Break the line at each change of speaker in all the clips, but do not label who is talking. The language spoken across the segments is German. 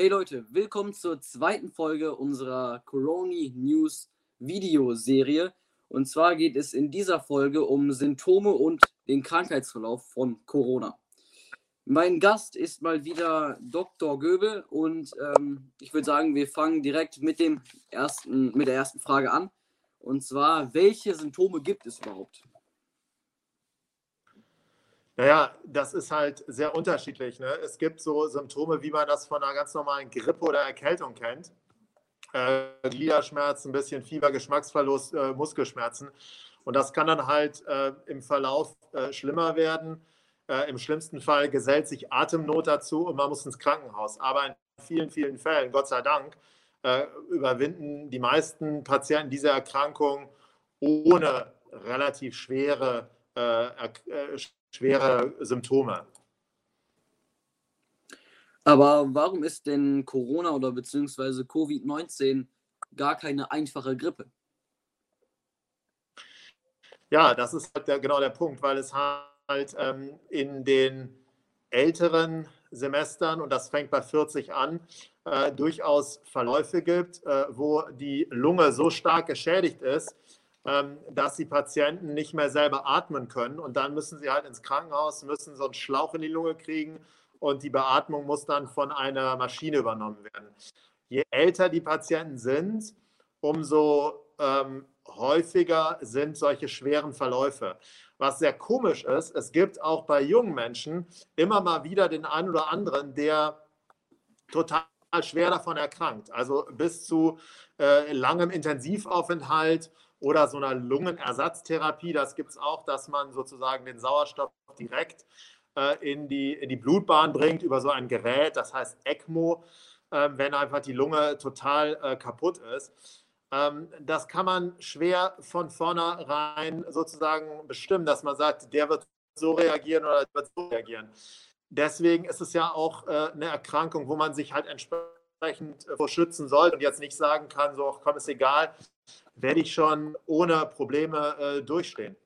Hey Leute, willkommen zur zweiten Folge unserer Corona News Videoserie. Und zwar geht es in dieser Folge um Symptome und den Krankheitsverlauf von Corona. Mein Gast ist mal wieder Dr. Göbel und ähm, ich würde sagen, wir fangen direkt mit, dem ersten, mit der ersten Frage an. Und zwar, welche Symptome gibt es überhaupt?
Naja, das ist halt sehr unterschiedlich. Ne? Es gibt so Symptome, wie man das von einer ganz normalen Grippe oder Erkältung kennt. Äh, Gliederschmerzen, ein bisschen Fieber, Geschmacksverlust, äh, Muskelschmerzen. Und das kann dann halt äh, im Verlauf äh, schlimmer werden. Äh, Im schlimmsten Fall gesellt sich Atemnot dazu und man muss ins Krankenhaus. Aber in vielen, vielen Fällen, Gott sei Dank, äh, überwinden die meisten Patienten diese Erkrankung ohne relativ schwere, schwere Symptome.
Aber warum ist denn Corona oder beziehungsweise Covid-19 gar keine einfache Grippe?
Ja, das ist halt der, genau der Punkt, weil es halt ähm, in den älteren Semestern, und das fängt bei 40 an, äh, durchaus Verläufe gibt, äh, wo die Lunge so stark geschädigt ist, dass die Patienten nicht mehr selber atmen können. Und dann müssen sie halt ins Krankenhaus, müssen so einen Schlauch in die Lunge kriegen und die Beatmung muss dann von einer Maschine übernommen werden. Je älter die Patienten sind, umso ähm, häufiger sind solche schweren Verläufe. Was sehr komisch ist, es gibt auch bei jungen Menschen immer mal wieder den einen oder anderen, der total schwer davon erkrankt. Also bis zu äh, langem Intensivaufenthalt oder so einer Lungenersatztherapie. Das gibt es auch, dass man sozusagen den Sauerstoff direkt äh, in, die, in die Blutbahn bringt über so ein Gerät, das heißt ECMO, äh, wenn einfach die Lunge total äh, kaputt ist. Ähm, das kann man schwer von vornherein sozusagen bestimmen, dass man sagt, der wird so reagieren oder der wird so reagieren. Deswegen ist es ja auch äh, eine Erkrankung, wo man sich halt entsprechend äh, vor schützen sollte und jetzt nicht sagen kann, so, komm, ist egal, werde ich schon ohne Probleme äh, durchstehen.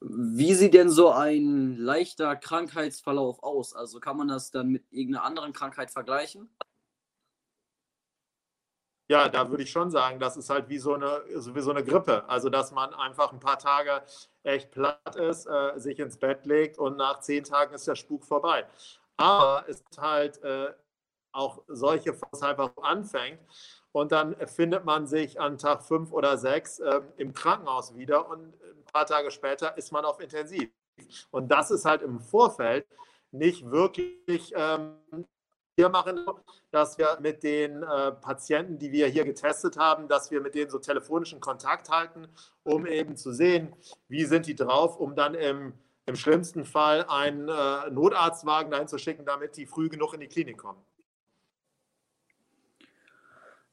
Wie sieht denn so ein leichter Krankheitsverlauf aus? Also kann man das dann mit irgendeiner anderen Krankheit vergleichen?
Ja, da würde ich schon sagen, das ist halt wie so eine, wie so eine Grippe. Also, dass man einfach ein paar Tage echt platt ist, äh, sich ins Bett legt und nach zehn Tagen ist der Spuk vorbei. Aber es ist halt äh, auch solche, was einfach anfängt. Und dann findet man sich an Tag fünf oder sechs äh, im Krankenhaus wieder und ein paar Tage später ist man auf Intensiv. Und das ist halt im Vorfeld nicht wirklich ähm, wir machen, dass wir mit den äh, Patienten, die wir hier getestet haben, dass wir mit denen so telefonischen Kontakt halten, um eben zu sehen, wie sind die drauf, um dann im, im schlimmsten Fall einen äh, Notarztwagen dahin zu schicken, damit die früh genug in die Klinik kommen.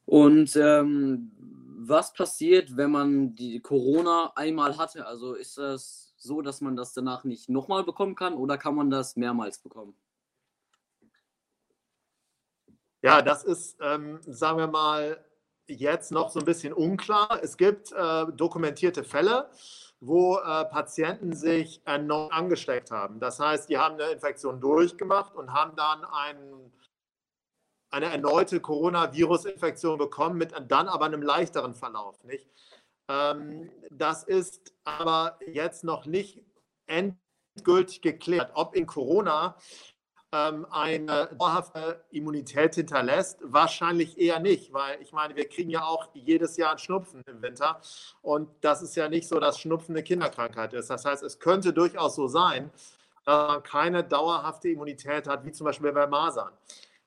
Und ähm, was passiert, wenn man die Corona einmal hatte? Also ist das so, dass man das danach nicht nochmal bekommen kann oder kann man das mehrmals bekommen?
Ja, das ist, ähm, sagen wir mal, jetzt noch so ein bisschen unklar. Es gibt äh, dokumentierte Fälle, wo äh, Patienten sich erneut angesteckt haben. Das heißt, die haben eine Infektion durchgemacht und haben dann ein, eine erneute Coronavirus-Infektion bekommen, mit dann aber einem leichteren Verlauf. Nicht? Ähm, das ist aber jetzt noch nicht endgültig geklärt, ob in Corona ähm, eine dauerhafte Immunität hinterlässt? Wahrscheinlich eher nicht, weil ich meine, wir kriegen ja auch jedes Jahr einen Schnupfen im Winter und das ist ja nicht so, dass Schnupfen eine Kinderkrankheit ist. Das heißt, es könnte durchaus so sein, dass man keine dauerhafte Immunität hat, wie zum Beispiel bei Masern.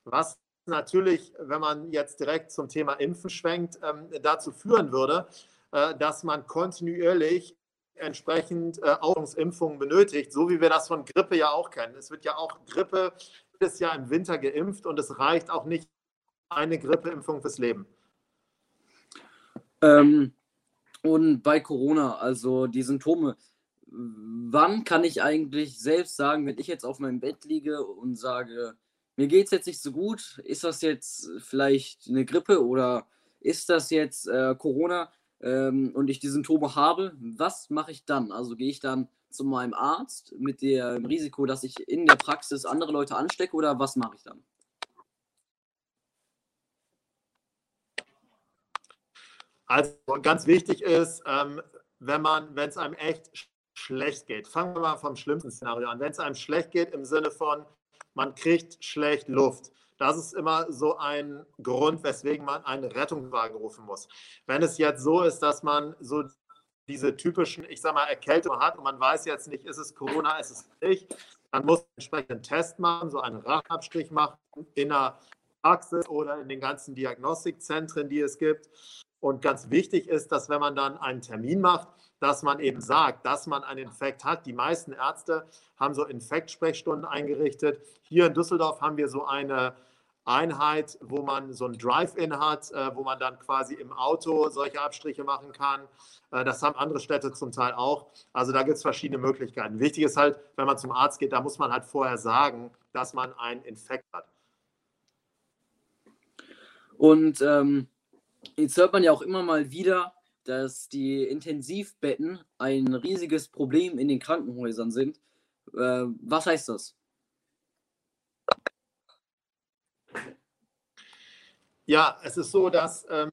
Was natürlich, wenn man jetzt direkt zum Thema Impfen schwenkt, ähm, dazu führen würde, äh, dass man kontinuierlich entsprechend äh, Augensimpfungen benötigt, so wie wir das von Grippe ja auch kennen. Es wird ja auch Grippe jedes Jahr im Winter geimpft und es reicht auch nicht eine Grippeimpfung fürs Leben.
Ähm, und bei Corona, also die Symptome, wann kann ich eigentlich selbst sagen, wenn ich jetzt auf meinem Bett liege und sage, mir geht es jetzt nicht so gut. Ist das jetzt äh, vielleicht eine Grippe oder ist das jetzt äh, Corona ähm, und ich die Symptome habe? Was mache ich dann? Also gehe ich dann zu meinem Arzt mit dem Risiko, dass ich in der Praxis andere Leute anstecke oder was mache ich dann?
Also ganz wichtig ist, ähm, wenn man, wenn es einem echt schlecht geht, fangen wir mal vom schlimmsten Szenario an. Wenn es einem schlecht geht im Sinne von, man kriegt schlecht Luft. Das ist immer so ein Grund, weswegen man einen Rettungswagen rufen muss. Wenn es jetzt so ist, dass man so diese typischen, ich sag mal, Erkältungen hat und man weiß jetzt nicht, ist es Corona, ist es nicht, dann muss man entsprechend einen Test machen, so einen Rachenabstrich machen in der Praxis oder in den ganzen Diagnostikzentren, die es gibt. Und ganz wichtig ist, dass wenn man dann einen Termin macht, dass man eben sagt, dass man einen Infekt hat. Die meisten Ärzte haben so Infektsprechstunden eingerichtet. Hier in Düsseldorf haben wir so eine Einheit, wo man so ein Drive-In hat, äh, wo man dann quasi im Auto solche Abstriche machen kann. Äh, das haben andere Städte zum Teil auch. Also da gibt es verschiedene Möglichkeiten. Wichtig ist halt, wenn man zum Arzt geht, da muss man halt vorher sagen, dass man einen Infekt hat.
Und ähm, jetzt hört man ja auch immer mal wieder, dass die Intensivbetten ein riesiges Problem in den Krankenhäusern sind. Äh, was heißt das?
Ja, es ist so, dass ähm,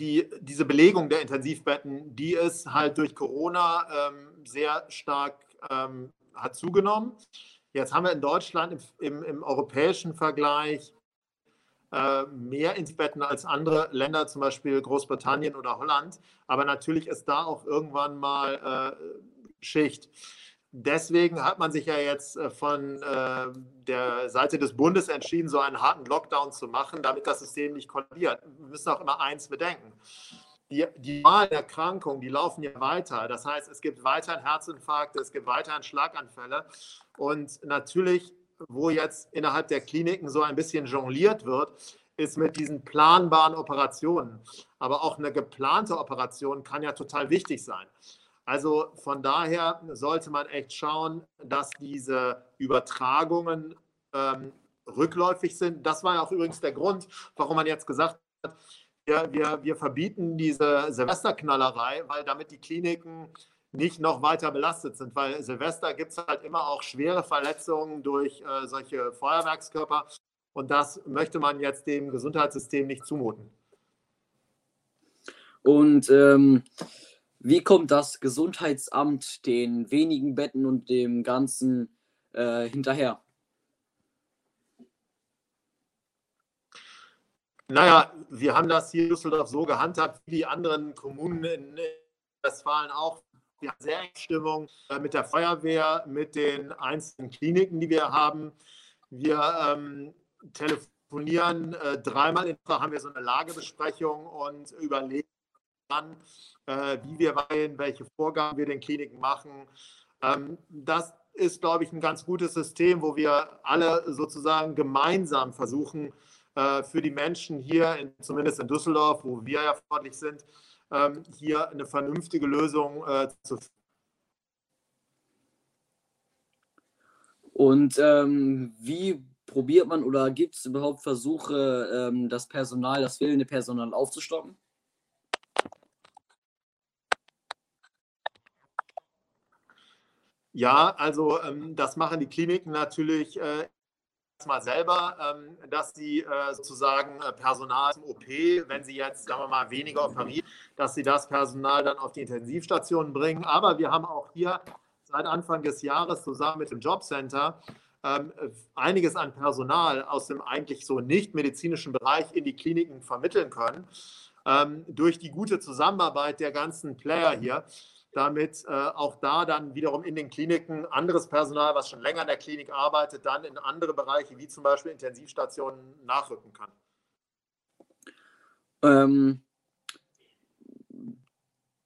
die, diese Belegung der Intensivbetten, die ist halt durch Corona ähm, sehr stark ähm, hat zugenommen. Jetzt haben wir in Deutschland im, im, im europäischen Vergleich mehr ins Betten als andere Länder, zum Beispiel Großbritannien oder Holland. Aber natürlich ist da auch irgendwann mal äh, Schicht. Deswegen hat man sich ja jetzt äh, von äh, der Seite des Bundes entschieden, so einen harten Lockdown zu machen, damit das System nicht kollabiert. Wir müssen auch immer eins bedenken. Die, die normalen Erkrankungen, die laufen ja weiter. Das heißt, es gibt weiterhin Herzinfarkte, es gibt weiterhin Schlaganfälle. Und natürlich wo jetzt innerhalb der Kliniken so ein bisschen jongliert wird, ist mit diesen planbaren Operationen. Aber auch eine geplante Operation kann ja total wichtig sein. Also von daher sollte man echt schauen, dass diese Übertragungen ähm, rückläufig sind. Das war ja auch übrigens der Grund, warum man jetzt gesagt hat, wir, wir, wir verbieten diese Silvesterknallerei, weil damit die Kliniken nicht noch weiter belastet sind, weil Silvester gibt es halt immer auch schwere Verletzungen durch äh, solche Feuerwerkskörper und das möchte man jetzt dem Gesundheitssystem nicht zumuten.
Und ähm, wie kommt das Gesundheitsamt den wenigen Betten und dem Ganzen äh, hinterher?
Naja, wir haben das hier in Düsseldorf so gehandhabt, wie die anderen Kommunen in Westfalen auch. Wir haben sehr enge Stimmung äh, mit der Feuerwehr, mit den einzelnen Kliniken, die wir haben. Wir ähm, telefonieren äh, dreimal in der haben wir so eine Lagebesprechung und überlegen dann, äh, wie wir wollen, welche Vorgaben wir den Kliniken machen. Ähm, das ist, glaube ich, ein ganz gutes System, wo wir alle sozusagen gemeinsam versuchen, äh, für die Menschen hier, in, zumindest in Düsseldorf, wo wir ja freundlich sind, hier eine vernünftige Lösung äh, zu finden.
Und ähm, wie probiert man oder gibt es überhaupt Versuche, ähm, das Personal, das fehlende Personal aufzustocken?
Ja, also ähm, das machen die Kliniken natürlich äh, mal selber, ähm, dass sie äh, sozusagen äh, Personal zum OP, wenn sie jetzt, sagen wir mal, weniger operieren, dass sie das Personal dann auf die Intensivstationen bringen. Aber wir haben auch hier seit Anfang des Jahres zusammen mit dem Jobcenter ähm, einiges an Personal aus dem eigentlich so nicht medizinischen Bereich in die Kliniken vermitteln können. Ähm, durch die gute Zusammenarbeit der ganzen Player hier damit äh, auch da dann wiederum in den Kliniken anderes Personal, was schon länger in der Klinik arbeitet, dann in andere Bereiche wie zum Beispiel Intensivstationen nachrücken kann.
Ähm,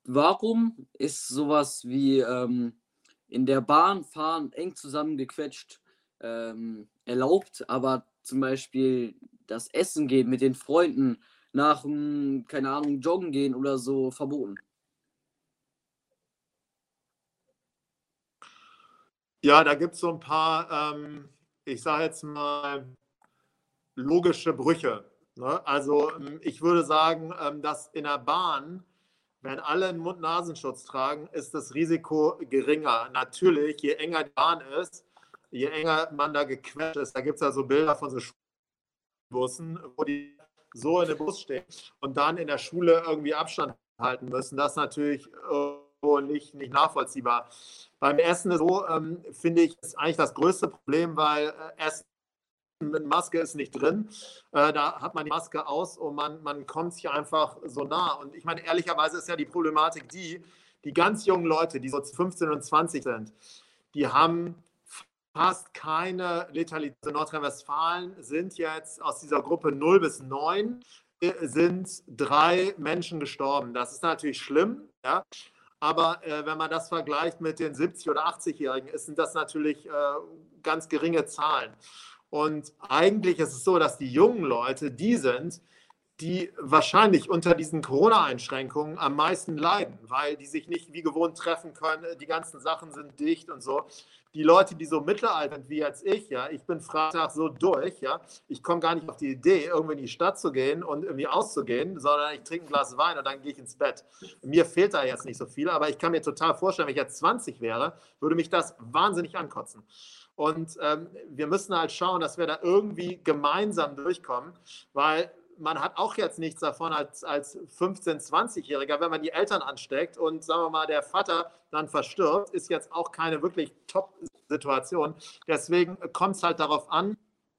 warum ist sowas wie ähm, in der Bahn fahren eng zusammengequetscht ähm, erlaubt, aber zum Beispiel das Essen gehen mit den Freunden nach, keine Ahnung, Joggen gehen oder so verboten?
Ja, da gibt es so ein paar, ähm, ich sage jetzt mal, logische Brüche. Ne? Also ähm, ich würde sagen, ähm, dass in der Bahn, wenn alle einen Mund-Nasenschutz tragen, ist das Risiko geringer. Natürlich, je enger die Bahn ist, je enger man da gequetscht ist, da gibt es ja so Bilder von so Bussen, wo die so in dem Bus stehen und dann in der Schule irgendwie Abstand halten müssen. Das ist natürlich nicht, nicht nachvollziehbar. Beim Essen so, ähm, finde ich, ist eigentlich das größte Problem, weil äh, Essen mit Maske ist nicht drin. Äh, da hat man die Maske aus und man, man kommt sich einfach so nah. Und ich meine, ehrlicherweise ist ja die Problematik die, die ganz jungen Leute, die so 15 und 20 sind, die haben fast keine Letalität. Also Nordrhein-Westfalen sind jetzt aus dieser Gruppe 0 bis 9 äh, sind drei Menschen gestorben. Das ist natürlich schlimm, ja. Aber äh, wenn man das vergleicht mit den 70- oder 80-Jährigen, sind das natürlich äh, ganz geringe Zahlen. Und eigentlich ist es so, dass die jungen Leute die sind, die wahrscheinlich unter diesen Corona-Einschränkungen am meisten leiden, weil die sich nicht wie gewohnt treffen können. Die ganzen Sachen sind dicht und so die Leute, die so mittelalter sind wie jetzt ich, ja, ich bin Freitag so durch, ja, ich komme gar nicht auf die Idee, irgendwie in die Stadt zu gehen und irgendwie auszugehen, sondern ich trinke ein Glas Wein und dann gehe ich ins Bett. Mir fehlt da jetzt nicht so viel, aber ich kann mir total vorstellen, wenn ich jetzt 20 wäre, würde mich das wahnsinnig ankotzen. Und ähm, wir müssen halt schauen, dass wir da irgendwie gemeinsam durchkommen, weil man hat auch jetzt nichts davon als, als 15-, 20-Jähriger, wenn man die Eltern ansteckt und sagen wir mal, der Vater dann verstirbt, ist jetzt auch keine wirklich Top-Situation. Deswegen kommt es halt darauf an,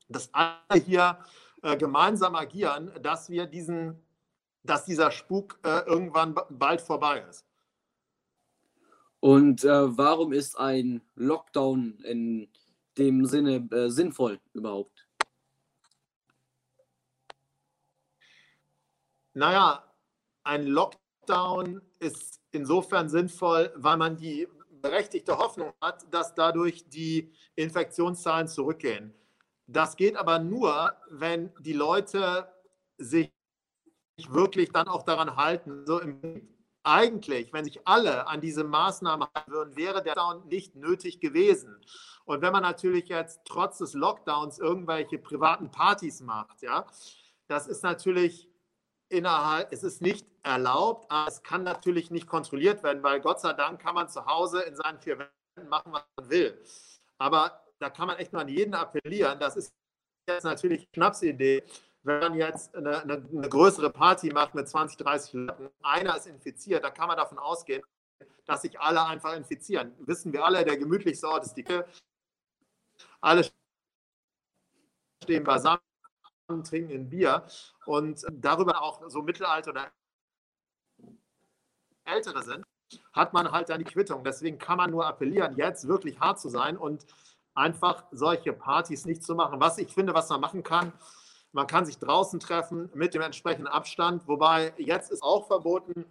dass alle hier äh, gemeinsam agieren, dass wir diesen, dass dieser Spuk äh, irgendwann bald vorbei ist.
Und äh, warum ist ein Lockdown in dem Sinne äh, sinnvoll überhaupt?
Naja, ein Lockdown ist insofern sinnvoll, weil man die berechtigte Hoffnung hat, dass dadurch die Infektionszahlen zurückgehen. Das geht aber nur, wenn die Leute sich wirklich dann auch daran halten. So eigentlich, wenn sich alle an diese Maßnahmen halten würden, wäre der Lockdown nicht nötig gewesen. Und wenn man natürlich jetzt trotz des Lockdowns irgendwelche privaten Partys macht, ja, das ist natürlich innerhalb, es ist nicht erlaubt, aber es kann natürlich nicht kontrolliert werden, weil Gott sei Dank kann man zu Hause in seinen vier Wänden machen, was man will. Aber da kann man echt nur an jeden appellieren. Das ist jetzt natürlich Schnapsidee, wenn man jetzt eine, eine, eine, größere Party macht mit 20, 30 Leuten, einer ist infiziert, dann kann man davon ausgehen, dass sich alle einfach infizieren. Wissen wir alle, der gemütlichste Ort ist die Kirche. Alle stehen beisammen trinken ein Bier und darüber auch so Mittelalter oder Ältere sind, hat man halt dann die Quittung. Deswegen kann man nur appellieren, jetzt wirklich hart zu sein und einfach solche Partys nicht zu machen. Was ich finde, was man machen kann, man kann sich draußen treffen mit dem entsprechenden Abstand, wobei jetzt ist auch verboten,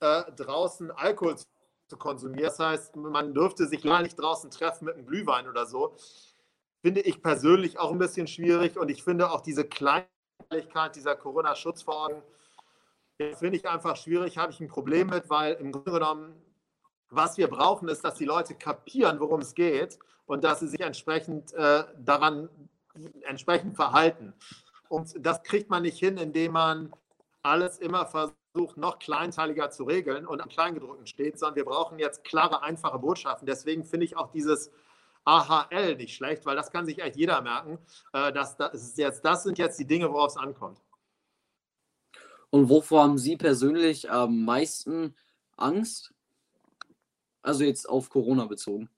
äh, draußen Alkohol zu konsumieren. Das heißt, man dürfte sich gar nicht draußen treffen mit einem Glühwein oder so finde ich persönlich auch ein bisschen schwierig und ich finde auch diese Kleinlichkeit dieser Corona-Schutzverordnung, finde ich einfach schwierig, habe ich ein Problem mit, weil im Grunde genommen, was wir brauchen, ist, dass die Leute kapieren, worum es geht und dass sie sich entsprechend äh, daran entsprechend verhalten. Und das kriegt man nicht hin, indem man alles immer versucht, noch kleinteiliger zu regeln und am Kleingedruckten steht, sondern wir brauchen jetzt klare, einfache Botschaften. Deswegen finde ich auch dieses AHL nicht schlecht, weil das kann sich echt jeder merken. Äh, das, das, jetzt, das sind jetzt die Dinge, worauf es ankommt.
Und wovor haben Sie persönlich am meisten Angst? Also jetzt auf Corona bezogen.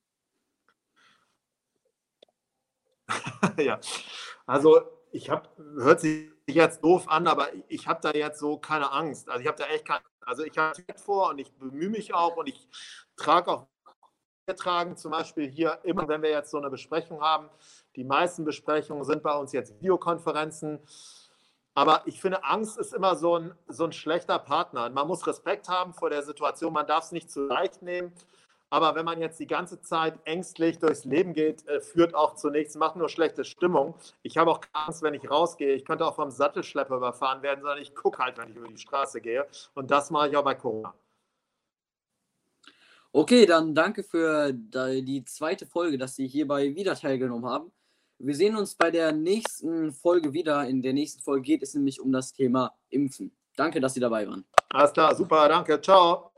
ja, also ich habe, hört sich jetzt doof an, aber ich habe da jetzt so keine Angst. Also ich habe da echt keine, also ich habe vor und ich bemühe mich auch und ich trage auch tragen zum Beispiel hier immer, wenn wir jetzt so eine Besprechung haben. Die meisten Besprechungen sind bei uns jetzt Videokonferenzen. Aber ich finde, Angst ist immer so ein, so ein schlechter Partner. Man muss Respekt haben vor der Situation, man darf es nicht zu leicht nehmen. Aber wenn man jetzt die ganze Zeit ängstlich durchs Leben geht, äh, führt auch zu nichts, macht nur schlechte Stimmung. Ich habe auch Angst, wenn ich rausgehe. Ich könnte auch vom Sattelschlepper überfahren werden, sondern ich gucke halt, wenn ich über die Straße gehe. Und das mache ich auch bei Corona.
Okay, dann danke für die zweite Folge, dass Sie hierbei wieder teilgenommen haben. Wir sehen uns bei der nächsten Folge wieder. In der nächsten Folge geht es nämlich um das Thema Impfen. Danke, dass Sie dabei waren.
Alles klar, super, danke, ciao.